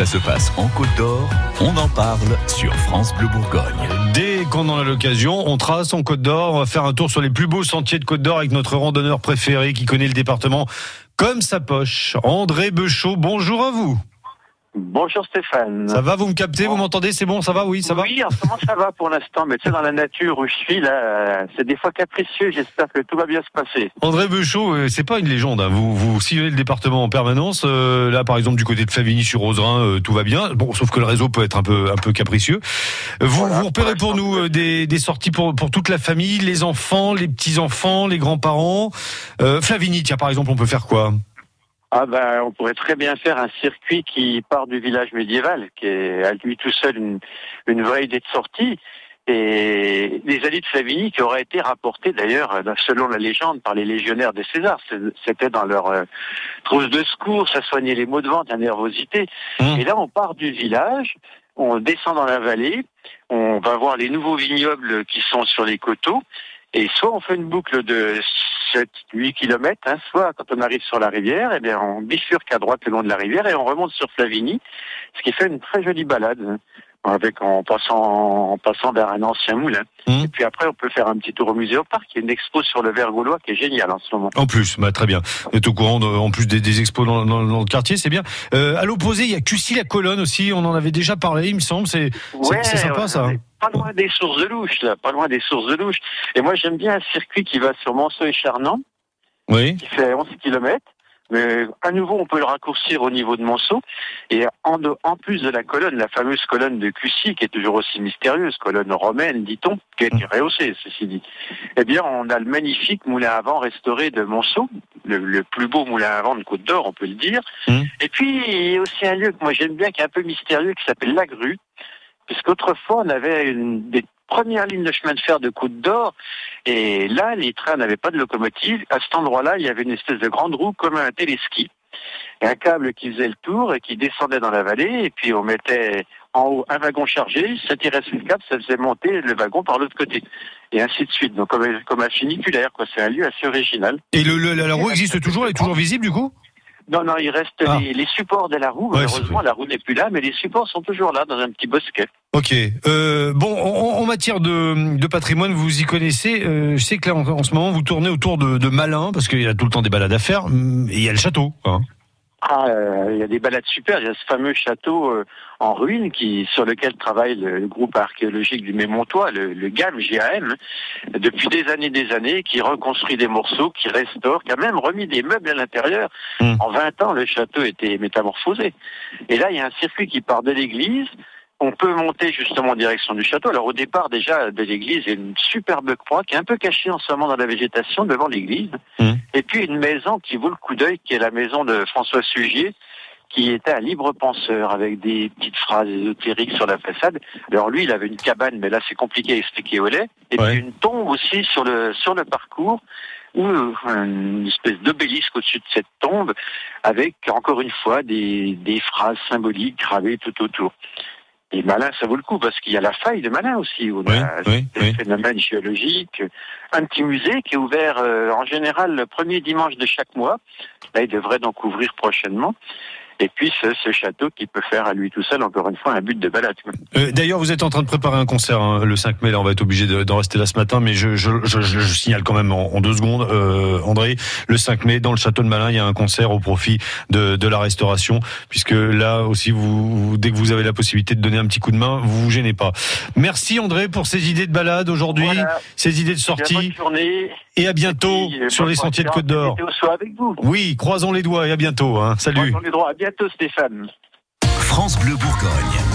Ça se passe en Côte d'Or, on en parle sur France Bleu Bourgogne. Dès qu'on en a l'occasion, on trace en Côte d'Or, on va faire un tour sur les plus beaux sentiers de Côte d'Or avec notre randonneur préféré qui connaît le département comme sa poche, André Bechot. Bonjour à vous. Bonjour Stéphane. Ça va, vous me captez, vous m'entendez, c'est bon, ça va, oui, ça va Oui, en ce moment ça va pour l'instant, mais tu sais, dans la nature où je suis, là, c'est des fois capricieux, j'espère que tout va bien se passer. André Bechot, euh, c'est pas une légende, hein. vous, vous sillonnez le département en permanence, euh, là par exemple du côté de Favigny sur Roserin, euh, tout va bien, bon, sauf que le réseau peut être un peu, un peu capricieux. Vous, Voilà, vous repérez pour pour nous euh, des, des sorties pour, pour toute la famille, les enfants, les petits-enfants, les grands-parents. Euh, Flavigny, tiens, par exemple, on peut faire quoi? Ah ben, on pourrait très bien faire un circuit qui part du village médiéval, qui est à lui tout seul une, une vraie idée de sortie. Et les alliés de Flavigny qui auraient été rapportés d'ailleurs, euh, selon la légende, par les légionnaires des Césars. C'est- C'était dans leur euh, trousse de secours, ça soignait les maux de ventre, la nervosité. Mmh. Et là, on part du village, on descend dans la vallée, on va voir les nouveaux vignobles qui sont sur les coteaux. Et soit on fait une boucle de 7-8 kilomètres, hein, soit quand on arrive sur la rivière, eh bien on bifurque à droite le long de la rivière et on remonte sur Flavigny, ce qui fait une très jolie balade, avec en passant en passant vers un ancien moulin. Mhm. Et puis après on peut faire un petit tour au musée au parc, il y a une expo sur le verre gaulois qui est géniale en ce moment. En plus, bah, très bien. Vous êtes au courant, de- en plus des, des expos dans, dans- dans le quartier, c'est bien. Euh, à l'opposé, il y a Cussy la colonne aussi. On en avait déjà parlé, il me semble. C'est sympa ouais, ça. Pas loin des sources de louche, là, pas loin des sources de louche. Et moi j'aime bien un circuit qui va sur Monceau et Charnant. Oui. qui fait 11 km. Mais à nouveau, on peut le raccourcir au niveau de Monceau. Et en, de- en plus de la colonne, la fameuse colonne de Cussy, qui est toujours aussi mystérieuse, colonne romaine, dit-on, qui a été rehaussée, ceci dit. Eh bien, on a le magnifique moulin à vent restauré de Monceau, le, le plus beau moulin à vent de Côte d'Or, on peut le dire. Mhm. Et puis, il y a aussi un lieu que moi j'aime bien, qui est un peu mystérieux, qui s'appelle La Grue. Puisqu'autrefois, on avait une des premières lignes de chemin de fer de Côte d'Or et là, les trains n'avaient pas de locomotive. À cet endroit-là, il y avait une espèce de grande roue comme un téléski. Et un câble qui faisait le tour et qui descendait dans la vallée. Et puis on mettait en haut un wagon chargé, ça tirait sur le câble, ça faisait monter le wagon par l'autre côté. Et ainsi de suite. Donc comme, comme un funiculaire, quoi. C'est un lieu assez original. Et le, le- la, roue existe toujours, elle est toujours visible du coup? Non, non, il reste Ah. les, les supports de la roue. Ouais, Malheureusement, la roue n'est plus là, mais les supports sont toujours là, dans un petit bosquet. Ok. Euh, bon, en, en matière de, de patrimoine, vous y connaissez. Euh, je sais que là, en, en ce moment, vous tournez autour de, de Malin, parce qu'il y a tout le temps des balades à faire. hum, Et il y a le château. hein. Ah, euh, il y a des balades super. Il y a ce fameux château euh, en ruine qui, sur lequel travaille le, le groupe archéologique du Mémontois, le, le GAM, GAM, depuis des années des années, qui reconstruit des morceaux, qui restaure, qui a même remis des meubles à l'intérieur. Mm. En 20 ans, le château était métamorphosé. Et là, il y a un circuit qui part de l'église. On peut monter justement en direction du château. Alors au départ déjà de l'église, il y a une superbe croix qui est un peu cachée en ce moment dans la végétation devant l'église. Mm. Et puis une maison qui vaut le coup d'œil, qui est la maison de François Sugier, qui était un libre penseur avec des petites phrases ésotériques sur la façade. Alors lui, il avait une cabane, mais là c'est compliqué à expliquer où elle est. Et Ouais. puis une tombe aussi sur le sur le parcours, ou une espèce d'obélisque au-dessus de cette tombe, avec encore une fois des, des phrases symboliques gravées tout autour. Et Malin, ça vaut le coup parce qu'il y a la faille de Malin aussi. où On Oui, a oui, des oui. phénomènes géologiques. Un petit musée qui est ouvert euh, en général le premier dimanche de chaque mois. Là, il devrait donc ouvrir prochainement. Et puis ce, ce château qui peut faire à lui tout seul, encore une fois, un but de balade. Euh, D'ailleurs, vous êtes en train de préparer un concert hein, le 5 mai. Là, on va être obligé de- d'en rester là ce matin, mais je, je, je, je- je signale quand même en, en deux secondes, euh, André, le 5 mai dans le château de Malin, il y a un concert au profit de, de la restauration, puisque là aussi, vous, dès que vous avez la possibilité de donner un petit coup de main, vous vous gênez pas. Merci André pour ces idées de balade aujourd'hui, Voilà. ces idées de sortie, Bonne journée. Et à bientôt Puis, euh, sur les sentiers de Côte d'Or. Météo soit avec vous. Oui, croisons les doigts et à bientôt. Hein. Salut. Croisons les droits. À bientôt, Stéphane. France Bleu Bourgogne.